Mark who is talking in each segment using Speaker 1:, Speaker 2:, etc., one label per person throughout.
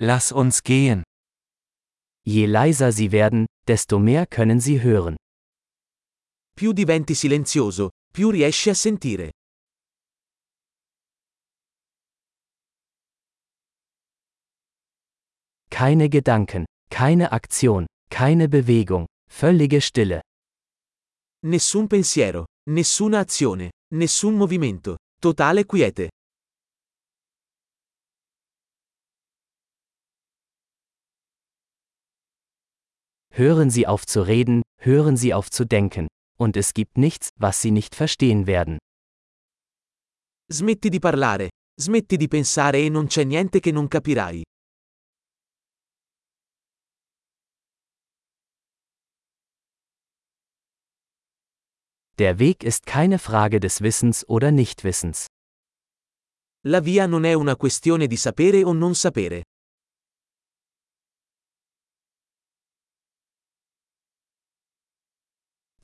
Speaker 1: Lass uns gehen.
Speaker 2: Je leiser sie werden, desto mehr können sie hören.
Speaker 3: Più diventi silenzioso, più riesci a sentire.
Speaker 2: Keine Gedanken, keine Aktion, keine Bewegung, völlige Stille.
Speaker 3: Nessun pensiero, nessuna azione, nessun movimento, totale quiete.
Speaker 2: Hören Sie auf zu reden, hören Sie auf zu denken, und es gibt nichts, was Sie nicht verstehen werden.
Speaker 3: Smetti di parlare, smetti di pensare e non c'è niente che non capirai.
Speaker 2: Der Weg ist keine Frage des Wissens oder Nichtwissens.
Speaker 3: La via non è una questione di sapere o non sapere.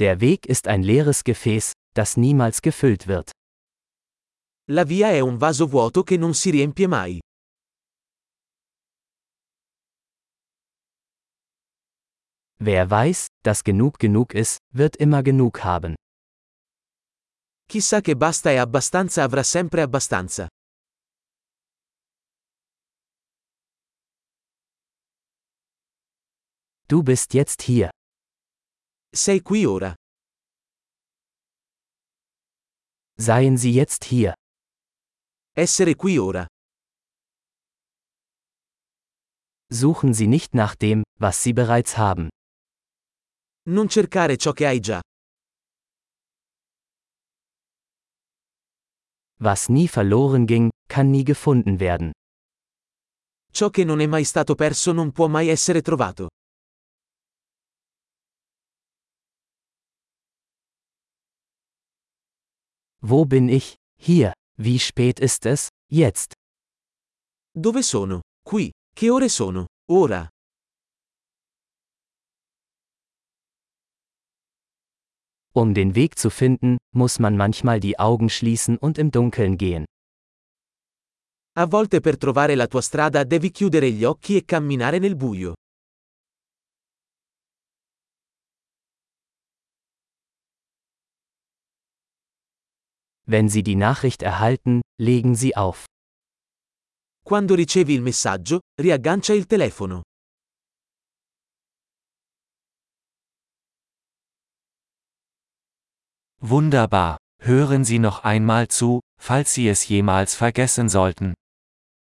Speaker 2: Der Weg ist ein leeres Gefäß, das niemals gefüllt wird.
Speaker 3: La via è un vaso vuoto che non si riempie mai.
Speaker 2: Wer weiß, dass genug genug ist, wird immer genug haben.
Speaker 3: Chi sa che basta e abbastanza avrà sempre abbastanza.
Speaker 2: Du bist jetzt hier.
Speaker 3: Sei qui ora.
Speaker 2: Seien Sie jetzt hier.
Speaker 3: Essere qui ora.
Speaker 2: Suchen Sie nicht nach dem, was Sie bereits haben.
Speaker 3: Non cercare ciò che hai già.
Speaker 2: Was nie verloren ging, kann nie gefunden werden.
Speaker 3: Ciò che non è mai stato perso non può mai essere trovato.
Speaker 2: Wo bin ich? Hier. Wie spät ist es? Jetzt.
Speaker 3: Dove sono? Qui. Che ore sono? Ora.
Speaker 2: Um den Weg zu finden, muss man manchmal die Augen schließen und im Dunkeln gehen.
Speaker 3: A volte per trovare la tua strada devi chiudere gli occhi e camminare nel buio.
Speaker 2: Wenn Sie die Nachricht erhalten, legen Sie auf.
Speaker 3: Quando ricevi il messaggio, riaggancia il telefono.
Speaker 1: Wunderbar. Hören Sie noch einmal zu, falls Sie es jemals vergessen sollten.